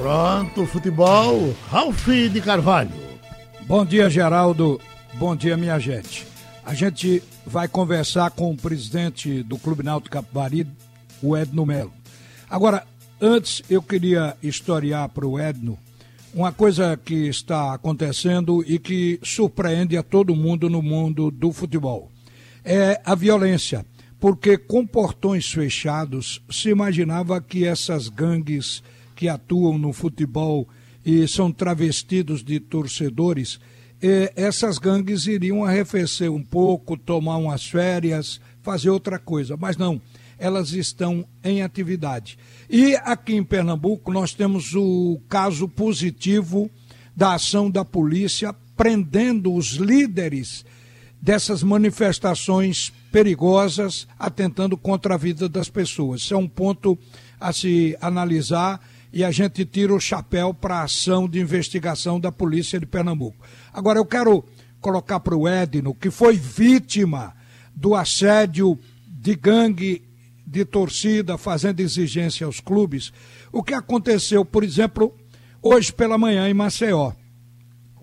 Pronto, futebol, Ralf de Carvalho. Bom dia, Geraldo. Bom dia, minha gente. A gente vai conversar com o presidente do Clube Náutico Capivari, o Edno Melo. Agora, antes eu queria historiar para o Edno uma coisa que está acontecendo e que surpreende a todo mundo no mundo do futebol. É a violência, porque com portões fechados se imaginava que essas gangues que atuam no futebol e são travestidos de torcedores, essas gangues iriam arrefecer um pouco, tomar umas férias, fazer outra coisa. Mas não, elas estão em atividade. E aqui em Pernambuco nós temos o caso positivo da ação da polícia prendendo os líderes dessas manifestações perigosas, atentando contra a vida das pessoas. Isso é um ponto a se analisar e a gente tira o chapéu para a ação de investigação da Polícia de Pernambuco. Agora, eu quero colocar para o Edno, que foi vítima do assédio de gangue de torcida fazendo exigência aos clubes, o que aconteceu, por exemplo, hoje pela manhã em Maceió.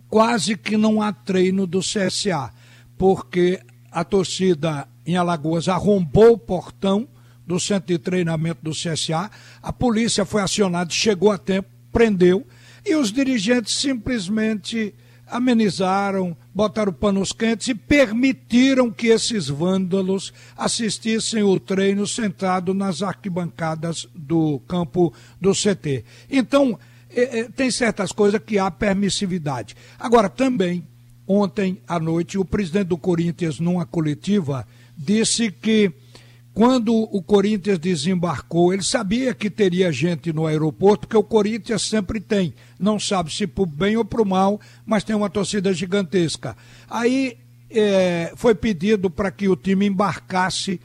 Quase que não há treino do CSA, porque a torcida em Alagoas arrombou o portão do centro de treinamento do CSA, a polícia foi acionada, chegou a tempo, prendeu, e os dirigentes simplesmente amenizaram, botaram panos quentes e permitiram que esses vândalos assistissem o treino sentado nas arquibancadas do campo do CT. Então, é, é, tem certas coisas que há permissividade. Agora, também, ontem à noite, o presidente do Corinthians, numa coletiva, disse que quando o Corinthians desembarcou, ele sabia que teria gente no aeroporto, porque o Corinthians sempre tem. Não sabe se por bem ou por mal, mas tem uma torcida gigantesca. Aí é, foi pedido para que o time embarcasse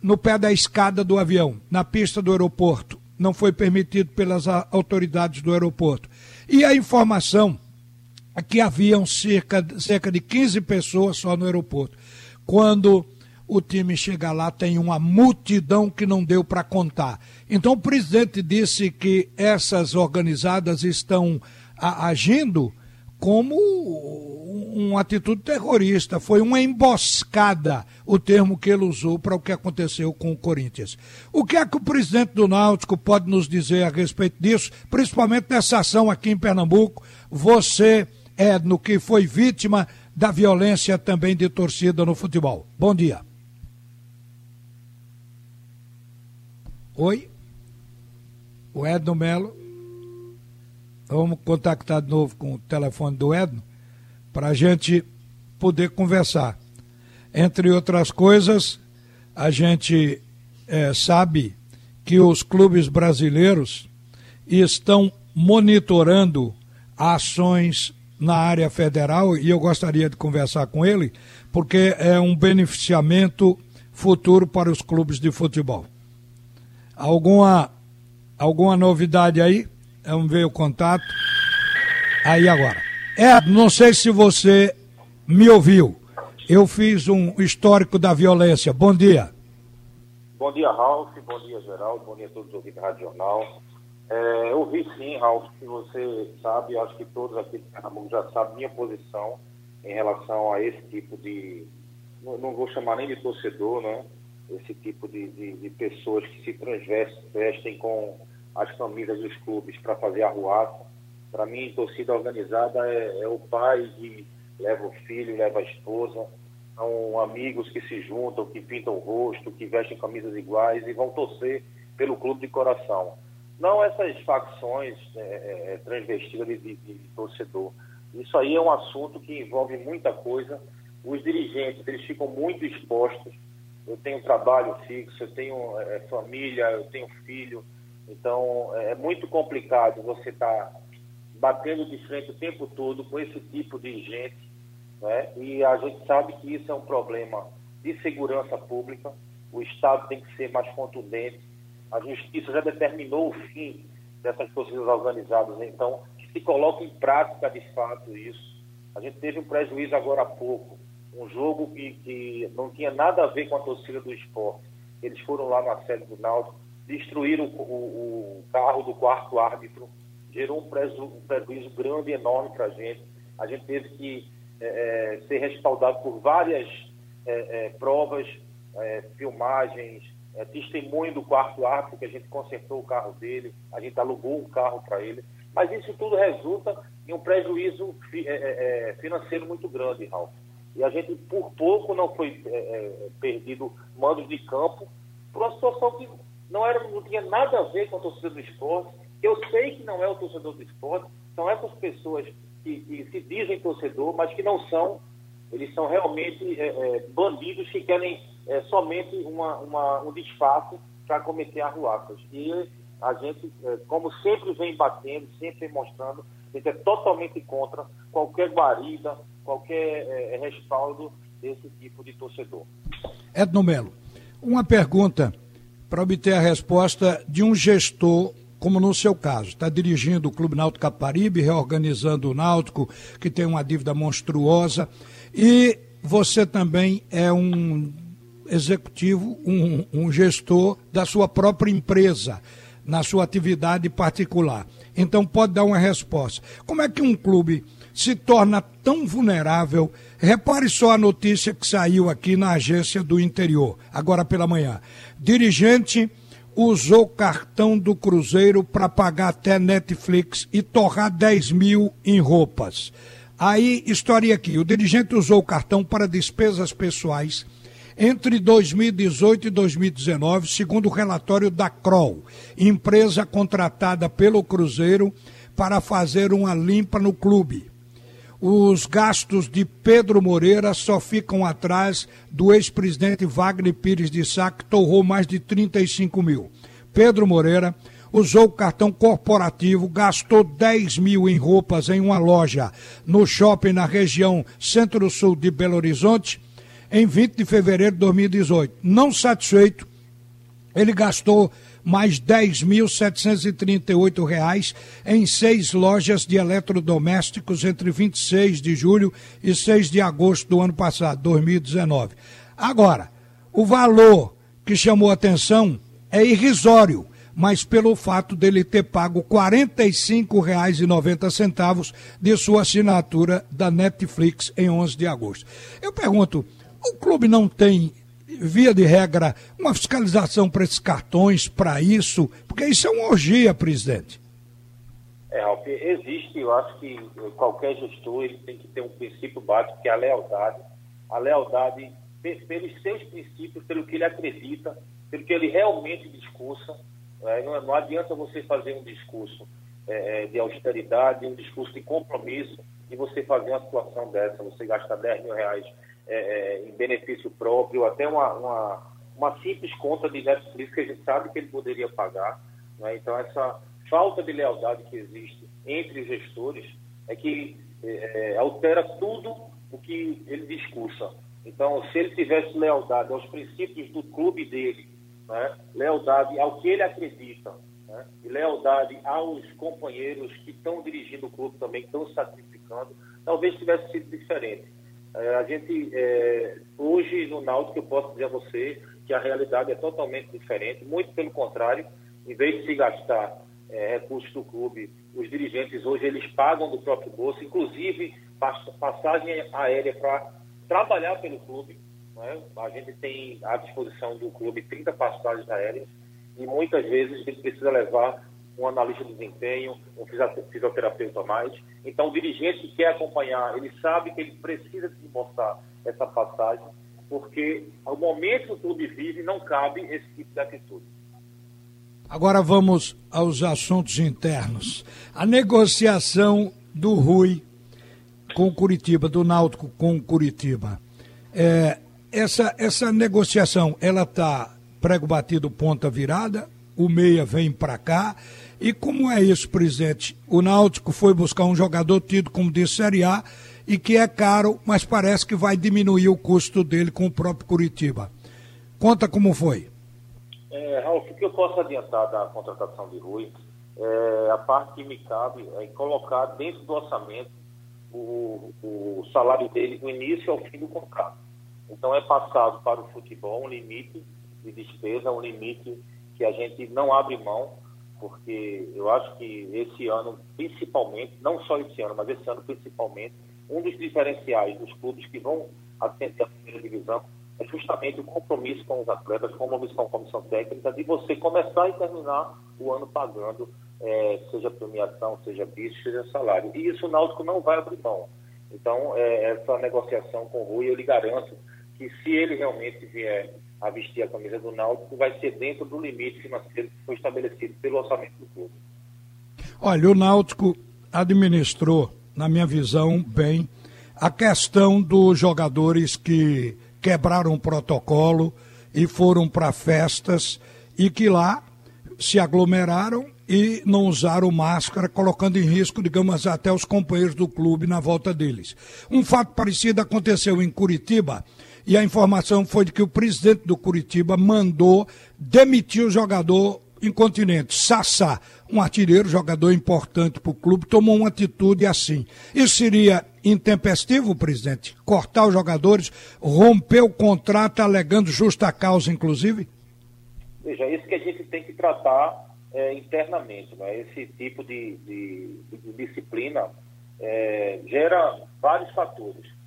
no pé da escada do avião, na pista do aeroporto. Não foi permitido pelas autoridades do aeroporto. E a informação é que haviam cerca, cerca de 15 pessoas só no aeroporto. Quando o time chega lá, tem uma multidão que não deu para contar. Então o presidente disse que essas organizadas estão agindo como uma atitude terrorista. Foi uma emboscada, o termo que ele usou para o que aconteceu com o Corinthians. O que é que o presidente do Náutico pode nos dizer a respeito disso, principalmente nessa ação aqui em Pernambuco? Você, Edno, que foi vítima da violência também de torcida no futebol. Bom dia. Oi? O Edno Melo. Vamos contactar de novo com o telefone do Edno para a gente poder conversar. Entre outras coisas, a gente é, sabe que os clubes brasileiros estão monitorando ações na área federal e eu gostaria de conversar com ele, porque é um beneficiamento futuro para os clubes de futebol. Alguma, alguma novidade aí? Vamos ver o contato. Aí agora. É, não sei se você me ouviu. Eu fiz um histórico da violência. Bom dia. Bom dia, Ralf. Bom dia, Geraldo. Bom dia a todos os ouvintes da Rádio Jornal. É, eu vi sim, Ralf, que você sabe, acho que todos aqui já sabem minha posição em relação a esse tipo de. Não vou chamar nem de torcedor, né? Esse tipo de, de, de pessoas que se transvestem com as famílias dos clubes para fazer arruaça. Para mim, torcida organizada é, é, o pai que leva o filho, leva a esposa, são amigos que se juntam, que pintam o rosto, que vestem camisas iguais e vão torcer pelo clube de coração. Não essas facções é, é, é transvestidas de, de, de torcedor. Isso aí é um assunto que envolve muita coisa. Os dirigentes, eles ficam muito expostos eu tenho trabalho fixo, eu tenho é, família, eu tenho filho, então é, é muito complicado você estar tá batendo de frente o tempo todo com esse tipo de gente, né? e a gente sabe que isso é um problema de segurança pública, o Estado tem que ser mais contundente, a Justiça já determinou o fim dessas torcidas organizadas, então que se coloque em prática de fato isso. A gente teve um prejuízo agora há pouco, um jogo que, que não tinha nada a ver com a torcida do esporte. Eles foram lá na sede do Náutico, destruíram o, o, o carro do quarto árbitro, gerou um, prejuízo, um prejuízo grande, enorme para a gente. A gente teve que é, é, ser respaldado por várias é, é provas, é, filmagens, é, testemunho do quarto árbitro, que a gente consertou o carro dele, a gente alugou um carro para ele. Mas isso tudo resulta em um prejuízo financeiro muito grande, Ralf. E a gente, por pouco, não foi perdido mandos de campo por uma situação que não, era, não tinha nada a ver com a torcida do esporte. Eu sei que não é o torcedor do esporte, são essas pessoas que, que se dizem torcedor, mas que não são. Eles são realmente é, é, bandidos que querem é, somente uma, uma, um disfarce para cometer arruaças. E a gente, é, como sempre vem batendo, sempre mostrando, a gente é totalmente contra qualquer guarida, qualquer é, respaldo desse tipo de torcedor. Edno Melo, uma pergunta para obter a resposta de um gestor como no seu caso, está dirigindo o Clube Náutico Caparibe, reorganizando o Náutico, que tem uma dívida monstruosa, e você também é um executivo, um, um gestor da sua própria empresa, na sua atividade particular. Então pode dar uma resposta. Como é que um clube se torna tão vulnerável? Repare só a notícia que saiu aqui na agência do interior, agora pela manhã. Dirigente usou cartão do Cruzeiro para pagar até Netflix e torrar 10 mil em roupas. Aí, história aqui: o dirigente usou o cartão para despesas pessoais entre 2018 e 2019, segundo o relatório da Kroll, empresa contratada pelo Cruzeiro para fazer uma limpa no clube os gastos de Pedro Moreira só ficam atrás do ex-presidente Wagner Pires de Sá, que torrou mais de 35 mil. Pedro Moreira usou o cartão corporativo, gastou 10 mil em roupas em uma loja no shopping na região centro-sul de Belo Horizonte em 20 de fevereiro de 2018. Não satisfeito, ele gastou mais R$ 10.738 em seis lojas de eletrodomésticos entre 26 de julho e 6 de agosto do ano passado, 2019. Agora, o valor que chamou atenção é irrisório, mas pelo fato dele ter pago R$ 45,90 de sua assinatura da Netflix em 11 de agosto. Eu pergunto, o clube não tem via de regra, uma fiscalização para esses cartões, para isso? Porque isso é uma orgia, presidente. É, Ralf, existe, eu acho que qualquer gestor ele tem que ter um princípio básico, que é a lealdade. A lealdade pelos seus princípios, pelo que ele acredita, pelo que ele realmente discursa. É, não, não, adianta você fazer um discurso é, é de austeridade, um discurso de compromisso, e você fazer uma situação dessa, você gastar 10 mil reais é, é, em benefício próprio, até uma, uma, uma, simples conta de Netflix que a gente sabe que ele poderia pagar. Né? Então, essa falta de lealdade que existe entre gestores é que é, é, altera tudo o que ele discursa. Então, se ele tivesse lealdade aos princípios do clube dele, né? lealdade ao que ele acredita, né? e lealdade aos companheiros que estão dirigindo o clube também, que estão sacrificando, talvez tivesse sido diferente. É, a gente, é, hoje no Náutico, eu posso dizer a você que a realidade é totalmente diferente, muito pelo contrário, em vez de se gastar é, recursos do clube, os dirigentes hoje eles pagam do próprio bolso, inclusive passagem aérea para trabalhar pelo clube. Né? A gente tem à disposição do clube 30 passagens aéreas e muitas vezes a gente precisa levar um analista de desempenho, um fisioterapeuta a mais. Então, o dirigente que quer acompanhar, ele sabe que ele precisa desembolsar essa passagem, porque ao momento que o clube vive, não cabe esse tipo de atitude. Agora vamos aos assuntos internos. A negociação do Rui com Curitiba, do Náutico com Curitiba. É, essa, essa negociação, ela está prego batido, ponta virada, o meia vem para cá, e como é isso, presidente? O Náutico foi buscar um jogador tido como de Série A e que é caro, mas parece que vai diminuir o custo dele com o próprio Curitiba. Conta como foi. É, Ralf, o que eu posso adiantar da contratação de Rui, é, a parte que me cabe é colocar dentro do orçamento o, o salário dele do início ao fim do contrato. Então é passado para o futebol um limite de despesa, um limite que a gente não abre mão porque eu acho que esse ano, principalmente, não só esse ano, mas esse ano principalmente, um dos diferenciais dos clubes que vão ascender a primeira divisão é justamente o compromisso com os atletas, com a comissão técnica, de você começar e terminar o ano pagando, é, seja premiação, seja bicho, seja salário. E isso o Náutico não vai abrir mão. Então, é, essa negociação com o Rui, eu lhe garanto que se ele realmente vier a vestir a camisa do Náutico, vai ser dentro do limite financeiro que foi estabelecido pelo orçamento do clube. Olha, o Náutico administrou, na minha visão, bem a questão dos jogadores que quebraram o protocolo e foram para festas e que lá se aglomeraram e não usaram máscara, colocando em risco, digamos, até os companheiros do clube na volta deles. Um fato parecido aconteceu em Curitiba e a informação foi de que o presidente do Curitiba mandou demitir o jogador incontinente, Sassá, um artilheiro, jogador importante para o clube, tomou uma atitude assim. Isso seria intempestivo, presidente? Cortar os jogadores, romper o contrato alegando justa causa, inclusive? Veja, isso que a gente tem que tratar é, internamente. Né? Esse tipo de, de, de disciplina é, gera vários fatores.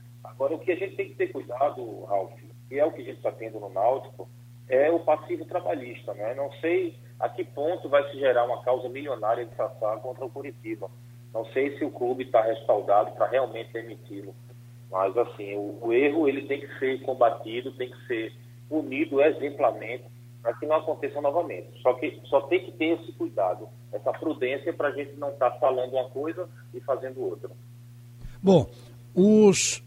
Agora, o que a gente tem que ter cuidado, Ralf, e é o que a gente está tendo no Náutico, é o passivo trabalhista. Né? Não sei a que ponto vai se gerar uma causa milionária de Sassá contra o Curitiba. Não sei se o clube está respaldado para realmente demiti-lo. Mas, assim, o, o, erro ele tem que ser combatido, tem que ser punido exemplarmente para que não aconteça novamente. Só que só tem que ter esse cuidado, essa prudência para a gente não estar tá falando uma coisa e fazendo outra. Bom, os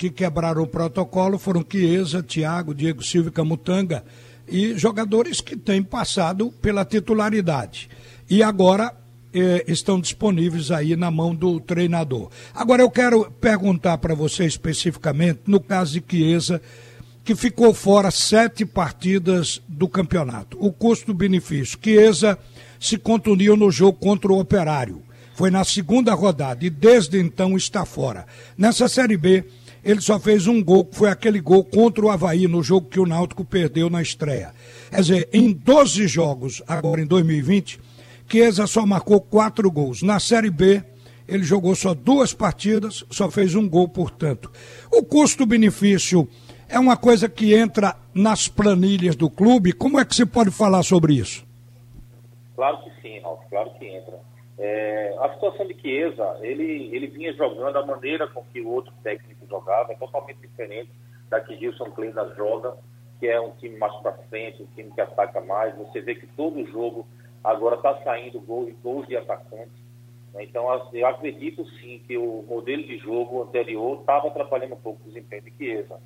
que quebraram o protocolo foram Chiesa, Thiago, Diego Silva e Camutanga e jogadores que têm passado pela titularidade. E agora eh, estão disponíveis aí na mão do treinador. Agora eu quero perguntar para você especificamente, no caso de Chiesa, que ficou fora sete partidas do campeonato. O custo-benefício. Chiesa se contundiu no jogo contra o Operário. Foi na segunda rodada e desde então está fora. Nessa Série B, ele só fez um gol, que foi aquele gol contra o Havaí, no jogo que o Náutico perdeu na estreia. Quer dizer, em 12 jogos, agora em 2020, Chiesa só marcou quatro gols. Na Série B, ele jogou só duas partidas, só fez um gol, portanto. O custo-benefício é uma coisa que entra nas planilhas do clube. Como é que você pode falar sobre isso? Claro que sim, Ralf, claro que entra. É, a situação de Chiesa, ele, ele vinha jogando a maneira com que o outro técnico jogava, é totalmente diferente da que Gilson Kleina joga, que é um time mais para frente, um time que ataca mais. Você vê que todo jogo agora está saindo gols, gols de atacantes. Né? Então, eu acredito sim que o modelo de jogo anterior estava atrapalhando um pouco o desempenho de Chiesa.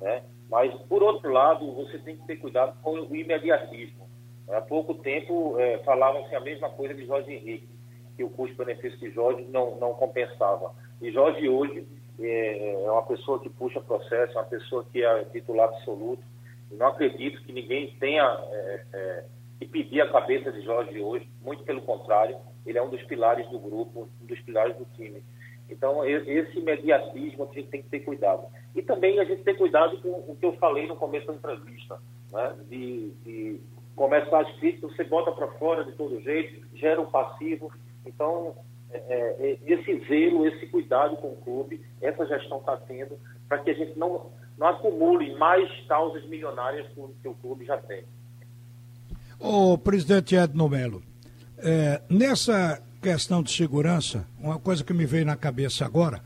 Né? Mas, por outro lado, você tem que ter cuidado com o imediatismo. Há pouco tempo é, falavam-se a mesma coisa de Jorge Henrique que o custo-benefício de Jorge não, não compensava. E Jorge hoje é, é uma pessoa que puxa processo, uma pessoa que é titular absoluto. Não acredito que ninguém tenha é, é, que pedir a cabeça de Jorge hoje, muito pelo contrário, ele é um dos pilares do grupo, um dos pilares do time. Então, esse imediatismo a gente tem que ter cuidado. E também a gente tem cuidado com o que eu falei no começo da entrevista, né? de, de começar as críticas, você bota para fora de todo jeito, gera um passivo, então, é, é, esse zelo, esse cuidado com o clube, essa gestão está tendo para que a gente não, não acumule mais causas milionárias que o clube já tem. O presidente Edno Melo, é, nessa questão de segurança, uma coisa que me veio na cabeça agora,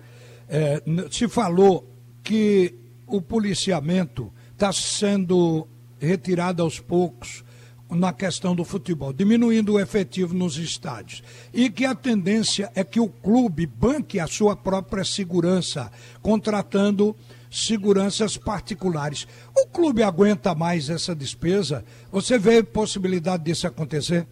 é, se falou que o policiamento está sendo retirado aos poucos na questão do futebol, diminuindo o efetivo nos estádios. E que a tendência é que o clube banque a sua própria segurança, contratando seguranças particulares. O clube aguenta mais essa despesa? Você vê possibilidade disso acontecer?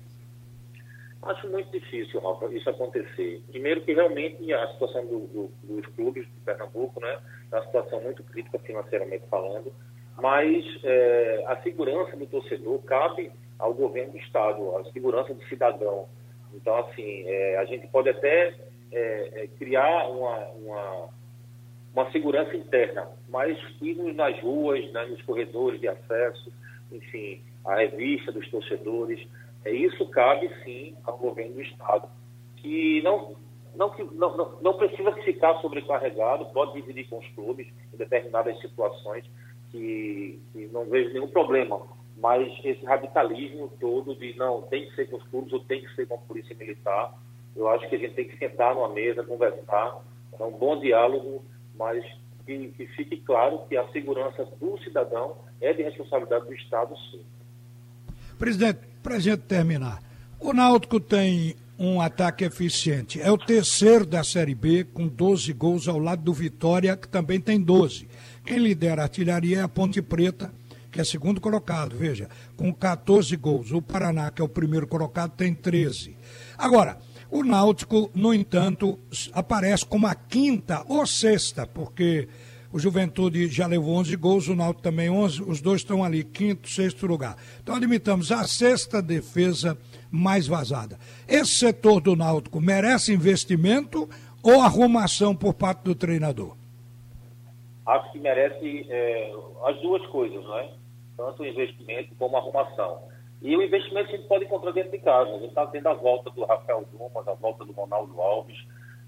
Acho muito difícil, Rafa, isso acontecer. Primeiro que realmente a situação do, do, dos clubes de Pernambuco né, é uma situação muito crítica financeiramente falando, mas é, a segurança do torcedor cabe ao governo do Estado, a segurança do cidadão. Então, assim, é, a gente pode até é, é, criar uma, uma, uma, segurança interna, mas irmos nas ruas, né, nos corredores de acesso, enfim, a revista dos torcedores, É, isso cabe sim ao governo do Estado, que não, não, não, não, precisa ficar sobrecarregado, pode dividir com os clubes em determinadas situações que, que não vejo nenhum problema. Mas esse radicalismo todo de não, tem que ser com os clubes ou tem que ser com a polícia militar, eu acho que a gente tem que sentar numa mesa, conversar, é um bom diálogo, mas que, que fique claro que a segurança do cidadão é de responsabilidade do Estado, sim. Presidente, para a gente terminar, o Náutico tem um ataque eficiente. É o terceiro da Série B, com 12 gols ao lado do Vitória, que também tem 12. Quem lidera a artilharia é a Ponte Preta, que é segundo colocado, veja, com 14 gols. O Paraná, que é o primeiro colocado, tem 13. Agora, o Náutico, no entanto, aparece como a quinta ou sexta, porque o Juventude já levou 11 gols, o Náutico também 11, os dois estão ali, quinto, sexto lugar. Então admitamos a sexta defesa mais vazada. Esse setor do Náutico merece investimento ou arrumação por parte do treinador? Acho que merece é, as duas coisas, não é? Tanto o investimento como a arrumação. E o investimento a gente pode encontrar dentro de casa. A gente está tendo a volta do Rafael Dumas, a volta do Ronaldo Alves.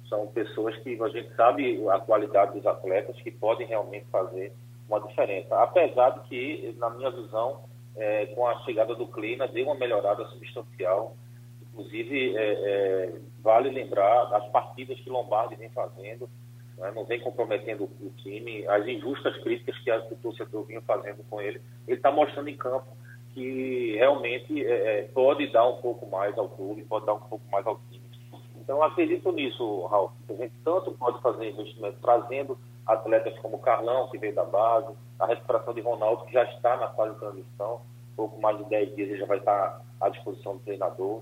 São pessoas que a gente sabe a qualidade dos atletas que podem realmente fazer uma diferença. Apesar de que, na minha visão, é, com a chegada do Clina, deu uma melhorada substancial. Inclusive, é, é, vale lembrar as partidas que Lombardi vem fazendo, né, não vem comprometendo o time, as injustas críticas que, o torcedor vinha fazendo com ele. Ele está mostrando em campo que realmente é, é, pode dar um pouco mais ao clube, pode dar um pouco mais ao time. Então, acredito nisso, Raul. A gente tanto pode fazer investimento trazendo atletas como Carlão, que veio da base, a recuperação de Ronaldo, que já está na fase de transição, pouco mais de 10 dias ele já vai estar à disposição do treinador.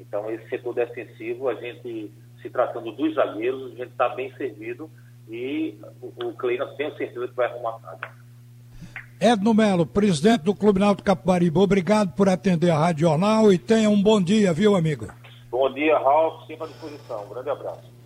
Então, esse setor defensivo, a gente, se tratando dos zagueiros, a gente está bem servido e o, o Kleina tenho certeza que vai arrumar nada. Edno Melo, presidente do Clube Náutico Capibaribe, obrigado por atender a Rádio Jornal e tenha um bom dia, viu, amigo? Bom dia, Ralf, sempre à disposição. Um grande abraço.